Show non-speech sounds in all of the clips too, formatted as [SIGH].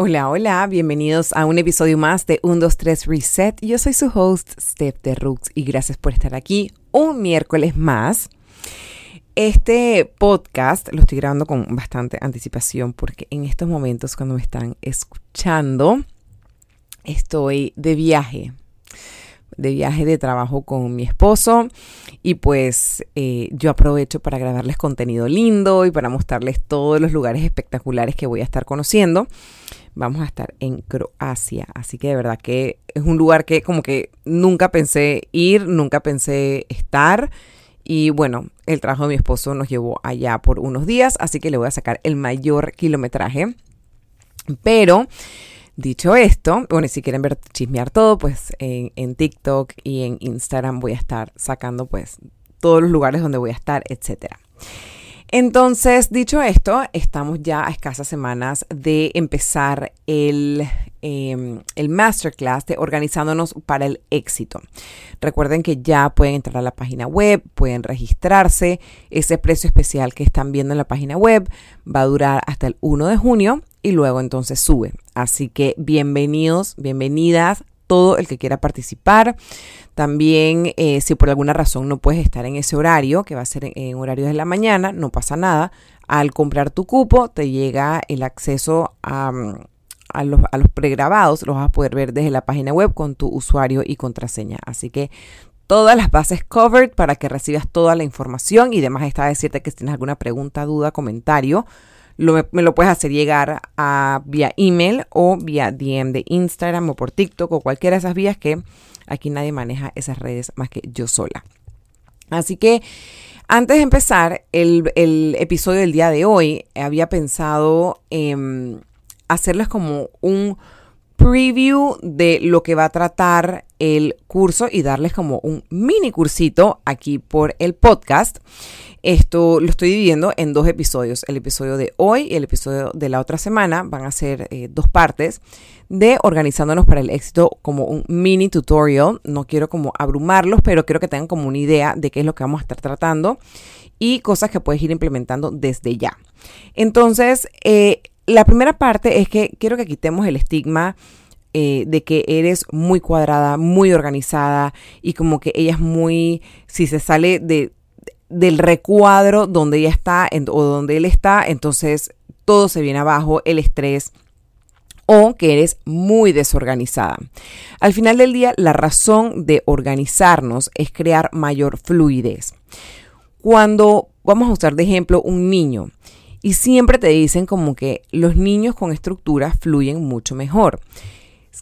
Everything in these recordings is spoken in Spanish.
Hola, hola, bienvenidos a un episodio más de 1, 2, 3 Reset. Yo soy su host, Steph de Roots, y gracias por estar aquí un miércoles más. Este podcast lo estoy grabando con bastante anticipación porque en estos momentos cuando me están escuchando estoy de viaje de viaje de trabajo con mi esposo y pues eh, yo aprovecho para grabarles contenido lindo y para mostrarles todos los lugares espectaculares que voy a estar conociendo. Vamos a estar en Croacia, así que de verdad que es un lugar que como que nunca pensé ir, nunca pensé estar. Y bueno, el trabajo de mi esposo nos llevó allá por unos días, así que le voy a sacar el mayor kilometraje. Pero Dicho esto, bueno, si quieren ver chismear todo, pues en, en, TikTok y en Instagram voy a estar sacando pues todos los lugares donde voy a estar, etcétera. Entonces, dicho esto, estamos ya a escasas semanas de empezar el, em, el masterclass de Organizándonos para el Éxito. Recuerden que ya pueden entrar a la página web, pueden registrarse. Ese precio especial que están viendo en la página web va a durar hasta el 1 de junio y luego entonces sube. Así que bienvenidos, bienvenidas todo el que quiera participar. También, eh, si por alguna razón no puedes estar en ese horario, que va a ser en, horario de la mañana, no pasa nada. Al comprar tu cupo, te llega el acceso a, a, los, a los pregrabados, los vas a poder ver desde la página web con tu usuario y contraseña. Así que todas las bases covered para que recibas toda la información y demás está decirte que si tienes alguna pregunta, duda, comentario, me lo puedes hacer llegar a vía email o vía DM de Instagram o por TikTok o cualquiera de esas vías que aquí nadie maneja esas redes más que yo sola. Así que antes de empezar el, el episodio del día de hoy, había pensado en hacerles como un preview de lo que va a tratar el curso y darles como un mini cursito aquí por el podcast. Esto lo estoy dividiendo en dos episodios. El episodio de hoy y el episodio de la otra semana van a ser eh, dos partes de organizándonos para el éxito como un mini tutorial. No quiero como abrumarlos, pero quiero que tengan como una idea de qué es lo que vamos a estar tratando y cosas que puedes ir implementando desde ya. Entonces, eh, la primera parte es que quiero que quitemos el estigma eh, de que eres muy cuadrada, muy organizada y como que ella es muy, si se sale de, del recuadro donde ella está o donde él está, entonces todo se viene abajo, el estrés o que eres muy desorganizada. Al final del día, la razón de organizarnos es crear mayor fluidez. Cuando vamos a usar de ejemplo un niño y siempre te dicen como que los niños con estructura fluyen mucho mejor.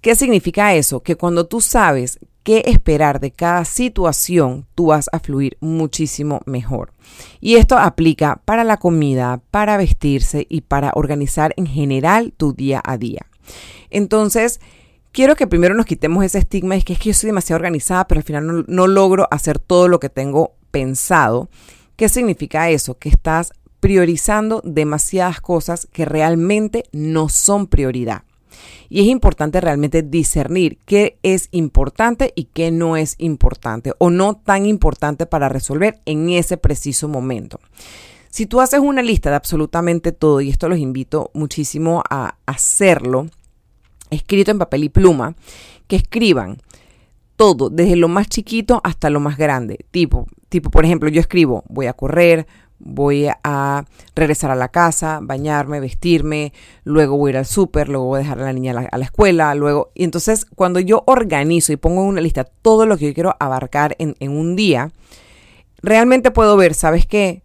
¿Qué significa eso? Que cuando tú sabes qué esperar de cada situación, tú vas a fluir muchísimo mejor. Y esto aplica para la comida, para vestirse y para organizar en general tu día a día. Entonces, quiero que primero nos quitemos ese estigma, es que es que yo soy demasiado organizada, pero al final no, no logro hacer todo lo que tengo pensado. ¿Qué significa eso? Que estás priorizando demasiadas cosas que realmente no son prioridad. Y es importante realmente discernir qué es importante y qué no es importante o no tan importante para resolver en ese preciso momento. Si tú haces una lista de absolutamente todo, y esto los invito muchísimo a hacerlo, escrito en papel y pluma, que escriban todo, desde lo más chiquito hasta lo más grande. Tipo, tipo, por ejemplo, yo escribo, voy a correr, voy a regresar a la casa, bañarme, vestirme, luego voy a ir al súper, luego voy a dejar a la niña a la, escuela, luego... Y entonces cuando yo organizo y pongo en una lista todo lo que yo quiero abarcar en, en un día, realmente puedo ver, ¿sabes qué?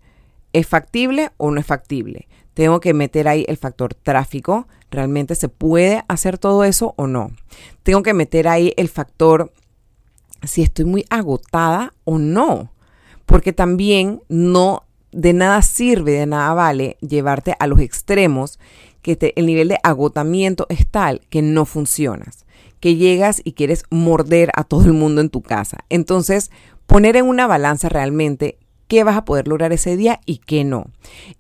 ¿Es factible o no es factible? Tengo que meter ahí el factor tráfico. ¿Realmente se puede hacer todo eso o no? Tengo que meter ahí el factor si estoy muy agotada o no. Porque también no de nada sirve, de nada vale llevarte a los extremos que el nivel de agotamiento es tal que no funcionas, que llegas y quieres morder a todo el mundo en tu casa. Entonces, poner en una balanza realmente qué vas a poder lograr ese día y qué no.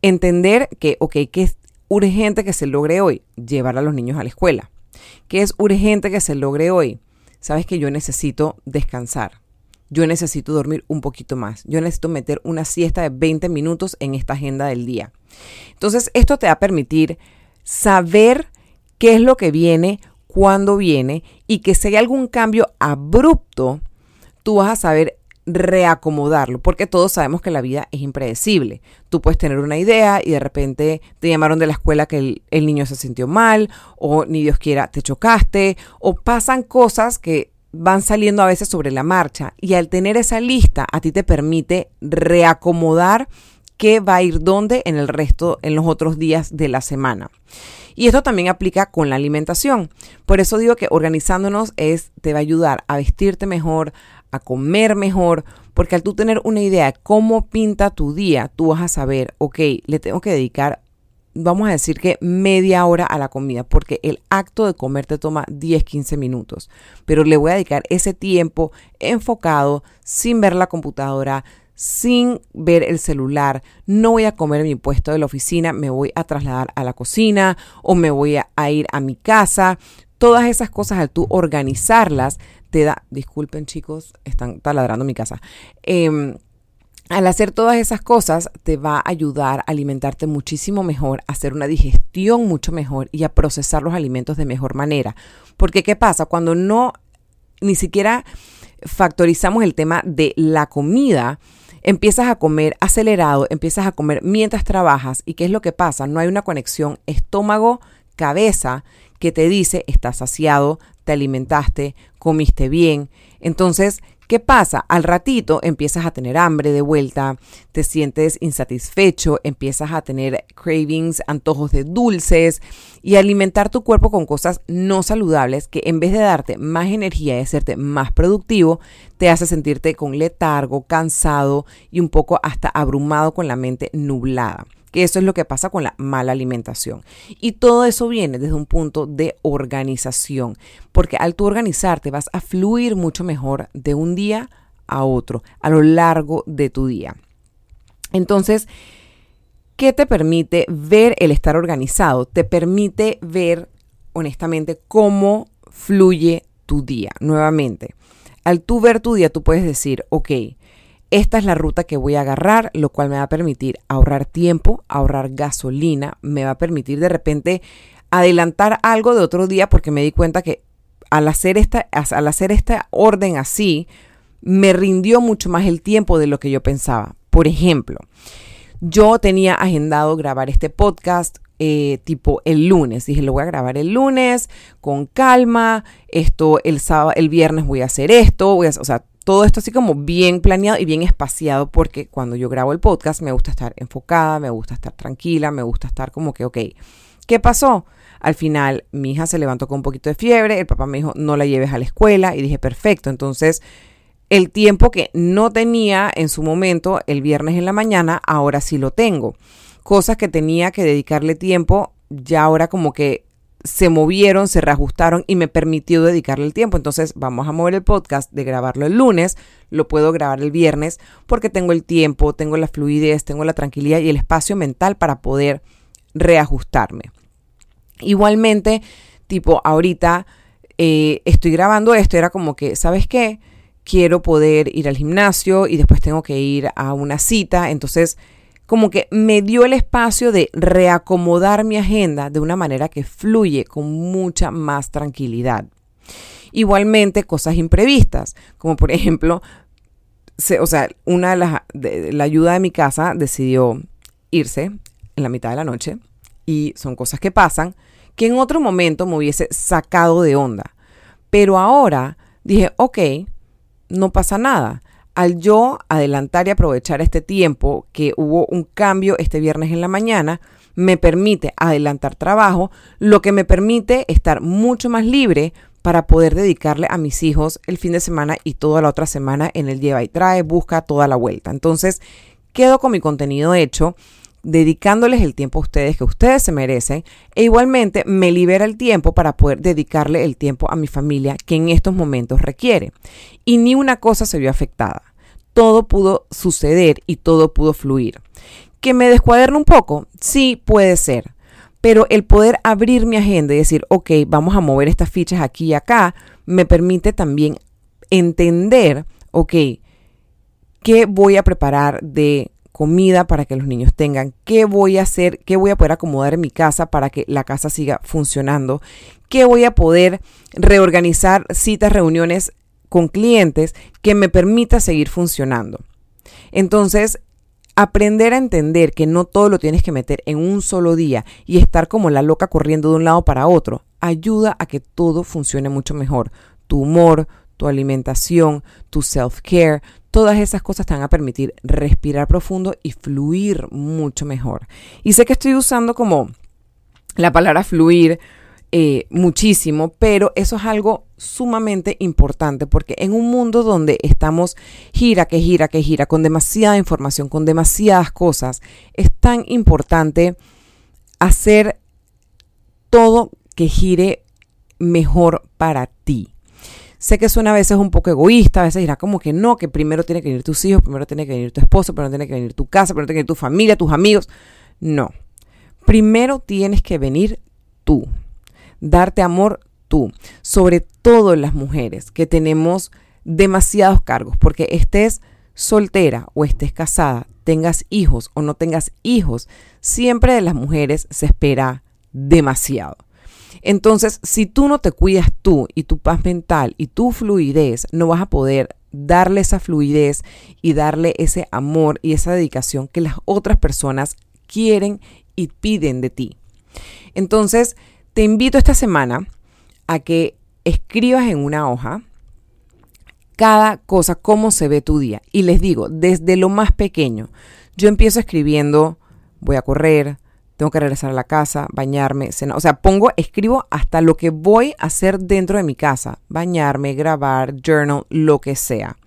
Entender que, ok, que es urgente que se logre hoy, llevar a los niños a la escuela. ¿Qué es urgente que se logre hoy? Sabes que yo necesito descansar yo necesito dormir un poquito más. Yo necesito meter una siesta de 20 minutos en esta agenda del día. Entonces, esto te va a permitir saber qué es lo que viene, cuándo viene y que si hay algún cambio abrupto, tú vas a saber reacomodarlo, porque todos sabemos que la vida es impredecible. Tú puedes tener una idea y de repente te llamaron de la escuela que el, niño se sintió mal, o ni Dios quiera, te chocaste, o pasan cosas que van saliendo a veces sobre la marcha. Y al tener esa lista, a ti te permite reacomodar qué va a ir dónde en el resto, en los otros días de la semana. Y esto también aplica con la alimentación. Por eso digo que organizándonos es, te va a ayudar a vestirte mejor, a comer mejor, porque al tú tener una idea de cómo pinta tu día, tú vas a saber, ok, le tengo que dedicar, vamos a decir que media hora a la comida, porque el acto de comer te toma 10, 15 minutos, pero le voy a dedicar ese tiempo enfocado, sin ver la computadora, sin ver el celular, no voy a comer en mi puesto de la oficina, me voy a trasladar a la cocina o me voy a, ir a mi casa. Todas esas cosas al tú organizarlas te da, disculpen chicos, están taladrando mi casa. Eh, al hacer todas esas cosas te va a ayudar a alimentarte muchísimo mejor, a hacer una digestión mucho mejor y a procesar los alimentos de mejor manera. Porque ¿qué pasa? Cuando no, ni siquiera factorizamos el tema de la comida, empiezas a comer acelerado, empiezas a comer mientras trabajas y ¿qué es lo que pasa? No hay una conexión estómago-cabeza que te dice estás saciado, te alimentaste, comiste bien. Entonces, ¿qué pasa? Al ratito empiezas a tener hambre de vuelta, te sientes insatisfecho, empiezas a tener cravings, antojos de dulces y alimentar tu cuerpo con cosas no saludables que en vez de darte más energía y hacerte más productivo, te hace sentirte con letargo, cansado y un poco hasta abrumado con la mente nublada que eso es lo que pasa con la mala alimentación. Y todo eso viene desde un punto de organización, porque al tú organizarte vas a fluir mucho mejor de un día a otro, a lo largo de tu día. Entonces, ¿qué te permite ver el estar organizado? Te permite ver, honestamente, cómo fluye tu día. Nuevamente, al tú ver tu día, tú puedes decir, ok, esta es la ruta que voy a agarrar, lo cual me va a permitir ahorrar tiempo, ahorrar gasolina, me va a permitir de repente adelantar algo de otro día porque me di cuenta que al hacer esta, al hacer esta orden así, me rindió mucho más el tiempo de lo que yo pensaba. Por ejemplo, yo tenía agendado grabar este podcast eh, tipo el lunes. Dije, lo voy a grabar el lunes con calma. Esto el sábado, el viernes voy a hacer esto. Voy a, o sea, todo esto así como bien planeado y bien espaciado porque cuando yo grabo el podcast me gusta estar enfocada, me gusta estar tranquila, me gusta estar como que, ok, ¿qué pasó? Al final mi hija se levantó con un poquito de fiebre, el papá me dijo, no la lleves a la escuela y dije, perfecto, entonces el tiempo que no tenía en su momento el viernes en la mañana, ahora sí lo tengo. Cosas que tenía que dedicarle tiempo, ya ahora como que se movieron, se reajustaron y me permitió dedicarle el tiempo. Entonces vamos a mover el podcast de grabarlo el lunes, lo puedo grabar el viernes porque tengo el tiempo, tengo la fluidez, tengo la tranquilidad y el espacio mental para poder reajustarme. Igualmente, tipo, ahorita eh, estoy grabando esto, era como que, ¿sabes qué? Quiero poder ir al gimnasio y después tengo que ir a una cita, entonces como que me dio el espacio de reacomodar mi agenda de una manera que fluye con mucha más tranquilidad. Igualmente, cosas imprevistas, como por [LAUGHS] ejemplo, o sea, una de las, la ayuda de mi casa decidió irse en la mitad de la noche y son cosas que pasan que en otro momento me hubiese sacado de onda. Pero ahora dije, ok, no pasa nada al yo adelantar y aprovechar este tiempo que hubo un cambio este viernes en la mañana, me permite adelantar trabajo, lo que me permite estar mucho más libre para poder dedicarle a mis hijos el fin de semana y toda la otra semana en el lleva y trae, busca toda la vuelta. Entonces, quedo con mi contenido hecho, dedicándoles el tiempo a ustedes que ustedes se merecen e igualmente me libera el tiempo para poder dedicarle el tiempo a mi familia que en estos momentos requiere. Y ni una cosa se vio afectada todo pudo suceder y todo pudo fluir. ¿Que me descuaderno un poco? Sí, puede ser. Pero el poder abrir mi agenda y decir, ok, vamos a mover estas fichas aquí y acá, me permite también entender, ok, qué voy a preparar de comida para que los niños tengan, qué voy a hacer, qué voy a poder acomodar en mi casa para que la casa siga funcionando, qué voy a poder reorganizar citas, reuniones con clientes que me permita seguir funcionando. Entonces, aprender a entender que no todo lo tienes que meter en un solo día y estar como la loca corriendo de un lado para otro, ayuda a que todo funcione mucho mejor. Tu humor, tu alimentación, tu self-care, todas esas cosas te van a permitir respirar profundo y fluir mucho mejor. Y sé que estoy usando como la palabra fluir eh, muchísimo, pero eso es algo sumamente importante porque en un mundo donde estamos gira, que gira, que gira, con demasiada información, con demasiadas cosas, es tan importante hacer todo que gire mejor para ti. Sé que suena a veces un poco egoísta, a veces dirá como que no, que primero tiene que venir tus hijos, primero tiene que venir tu esposo, primero tiene que venir tu casa, primero tiene que venir tu familia, tus amigos. No. Primero tienes que venir tú. Darte amor tú. Sobre todo las mujeres que tenemos demasiados cargos, porque estés soltera o estés casada, tengas hijos o no tengas hijos, siempre de las mujeres se espera demasiado. Entonces, si tú no te cuidas tú y tu paz mental y tu fluidez, no vas a poder darle esa fluidez y darle ese amor y esa dedicación que las otras personas quieren y piden de ti. Entonces, te invito esta semana a que escribas en una hoja cada cosa, cómo se ve tu día. Y les digo, desde lo más pequeño, yo empiezo escribiendo, voy a correr, tengo que regresar a la casa, bañarme, cenar. O sea, pongo, escribo hasta lo que voy a hacer dentro de mi casa. Bañarme, grabar, journal, lo que sea.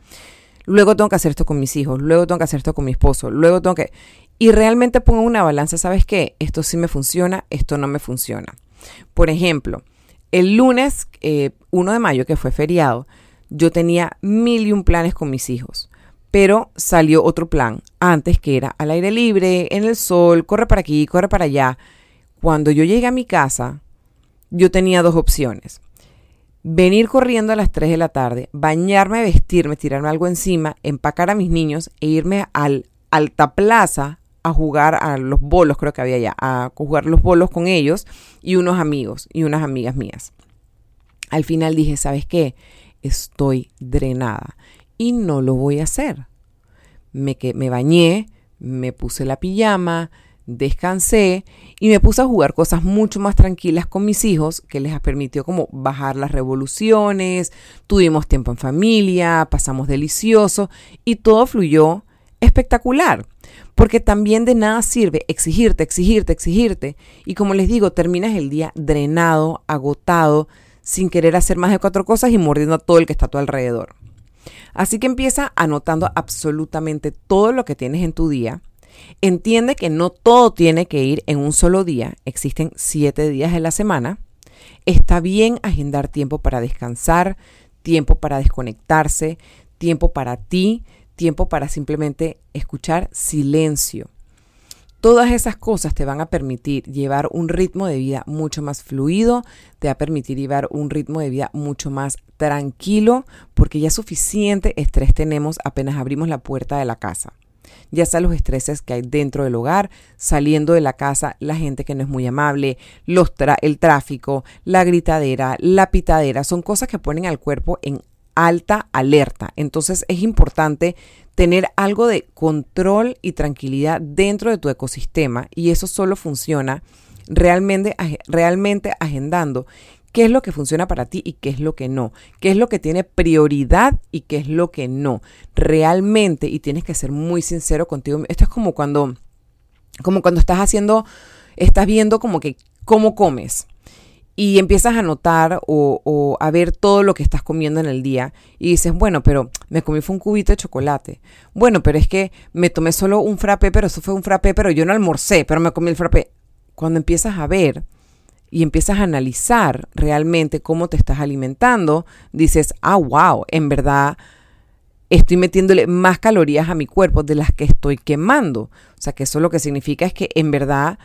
Luego tengo que hacer esto con mis hijos, luego tengo que hacer esto con mi esposo, luego tengo que... Y realmente pongo una balanza, ¿sabes qué? Esto sí me funciona, esto no me funciona. Por ejemplo, el lunes 1 eh, de mayo, que fue feriado, yo tenía mil y un planes con mis hijos pero salió otro plan antes que era al aire libre, en el sol, corre para aquí, corre para allá. Cuando yo llegué a mi casa, yo tenía dos opciones. Venir corriendo a las 3 de la tarde, bañarme, vestirme, tirarme algo encima, empacar a mis niños e irme al Alta Plaza a jugar a los bolos, creo que había allá, a jugar los bolos con ellos y unos amigos y unas amigas mías. Al final dije, ¿sabes qué? Estoy drenada y no lo voy a hacer. Me, que, me bañé, me puse la pijama, descansé y me puse a jugar cosas mucho más tranquilas con mis hijos que les permitió como bajar las revoluciones, tuvimos tiempo en familia, pasamos delicioso y todo fluyó espectacular. Porque también de nada sirve exigirte, exigirte, exigirte. Y como les digo, terminas el día drenado, agotado, sin querer hacer más de cuatro cosas y mordiendo a todo el que está a tu alrededor. Así que empieza anotando absolutamente todo lo que tienes en tu día. Entiende que no todo tiene que ir en un solo día. Existen siete días de la semana. Está bien agendar tiempo para descansar, tiempo para desconectarse, tiempo para ti, tiempo para simplemente escuchar silencio. Todas esas cosas te van a permitir llevar un ritmo de vida mucho más fluido, te va a permitir llevar un ritmo de vida mucho más tranquilo, porque ya suficiente estrés tenemos apenas abrimos la puerta de la casa. Ya sea los estreses que hay dentro del hogar, saliendo de la casa, la gente que no es muy amable, el tráfico, la gritadera, la pitadera, son cosas que ponen al cuerpo en alta alerta. Entonces es importante tener algo de control y tranquilidad dentro de tu ecosistema y eso solo funciona realmente, realmente agendando qué es lo que funciona para ti y qué es lo que no, qué es lo que tiene prioridad y qué es lo que no. Realmente, y tienes que ser muy sincero contigo, esto es como cuando, como cuando estás haciendo, estás viendo como que cómo comes y empiezas a notar o, a ver todo lo que estás comiendo en el día y dices, bueno, pero me comí fue un cubito de chocolate. Bueno, pero es que me tomé solo un frappé, pero eso fue un frappé, pero yo no almorcé, pero me comí el frappé. Cuando empiezas a ver y empiezas a analizar realmente cómo te estás alimentando, dices, ah, wow, en verdad estoy metiéndole más calorías a mi cuerpo de las que estoy quemando. O sea, que eso lo que significa es que en verdad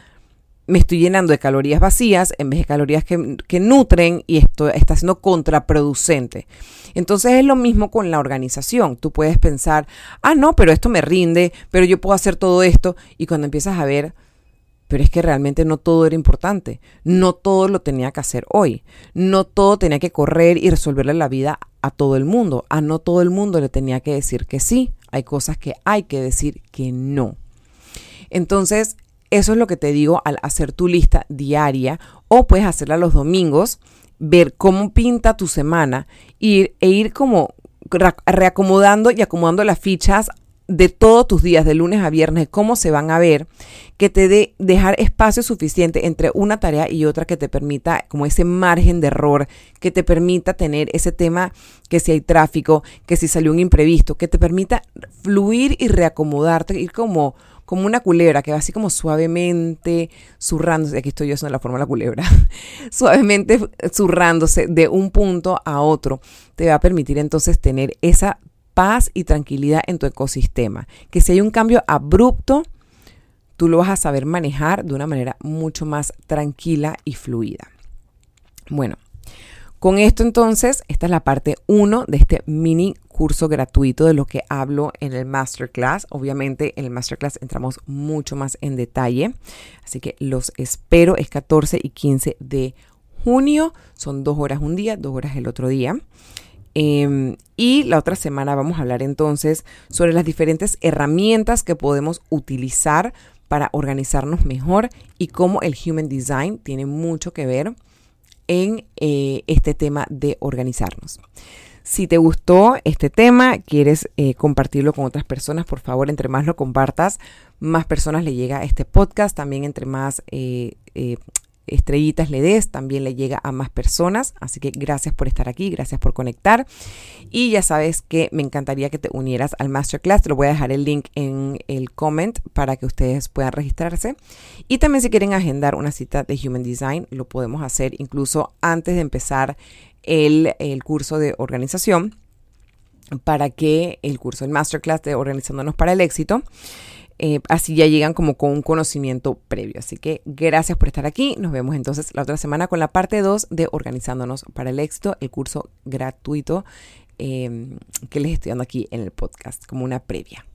me estoy llenando de calorías vacías en vez de calorías que, que, nutren y esto está siendo contraproducente. Entonces es lo mismo con la organización. Tú puedes pensar, ah, no, pero esto me rinde, pero yo puedo hacer todo esto. Y cuando empiezas a ver, pero es que realmente no todo era importante, no todo lo tenía que hacer hoy, no todo tenía que correr y resolverle la vida a todo el mundo, a no todo el mundo le tenía que decir que sí, hay cosas que hay que decir que no. Entonces, eso es lo que te digo al hacer tu lista diaria o puedes hacerla los domingos, ver cómo pinta tu semana ir, e ir como reacomodando y acomodando las fichas de todos tus días, de lunes a viernes, cómo se van a ver, que te dé dejar espacio suficiente entre una tarea y otra que te permita, como ese margen de error, que te permita tener ese tema, que si hay tráfico, que si salió un imprevisto, que te permita fluir y reacomodarte, ir como, como una culebra que va así como suavemente zurrándose, aquí estoy yo haciendo la forma de la culebra, [LAUGHS] suavemente zurrándose de un punto a otro, te va a permitir entonces tener esa paz y tranquilidad en tu ecosistema. Que si hay un cambio abrupto, tú lo vas a saber manejar de una manera mucho más tranquila y fluida. Bueno, con esto entonces, esta es la parte 1 de este mini curso gratuito de lo que hablo en el masterclass. Obviamente en el masterclass entramos mucho más en detalle, así que los espero. Es 14 y 15 de junio, son dos horas un día, dos horas el otro día. Em, y la otra semana vamos a hablar entonces sobre las diferentes herramientas que podemos utilizar para organizarnos mejor y cómo el Human Design tiene mucho que ver en eh, este tema de organizarnos. Si te gustó este tema, quieres eh, compartirlo con otras personas, por favor, entre más lo compartas, más personas le llega a este podcast. También entre más eh, estrellitas le des, también le llega a más personas. Así que gracias por estar aquí, gracias por conectar. Y ya sabes que me encantaría que te unieras al masterclass. Te lo voy a dejar el link en el comment para que ustedes puedan registrarse. Y también si quieren agendar una cita de Human Design, lo podemos hacer incluso antes de empezar el, el curso de organización para que el curso, el masterclass de organizándonos para el éxito, eh, así ya llegan como con un conocimiento previo. Así que gracias por estar aquí. Nos vemos entonces la otra semana con la parte 2 de Organizándonos para el éxito, el curso gratuito em, que les estoy dando aquí en el podcast como una previa.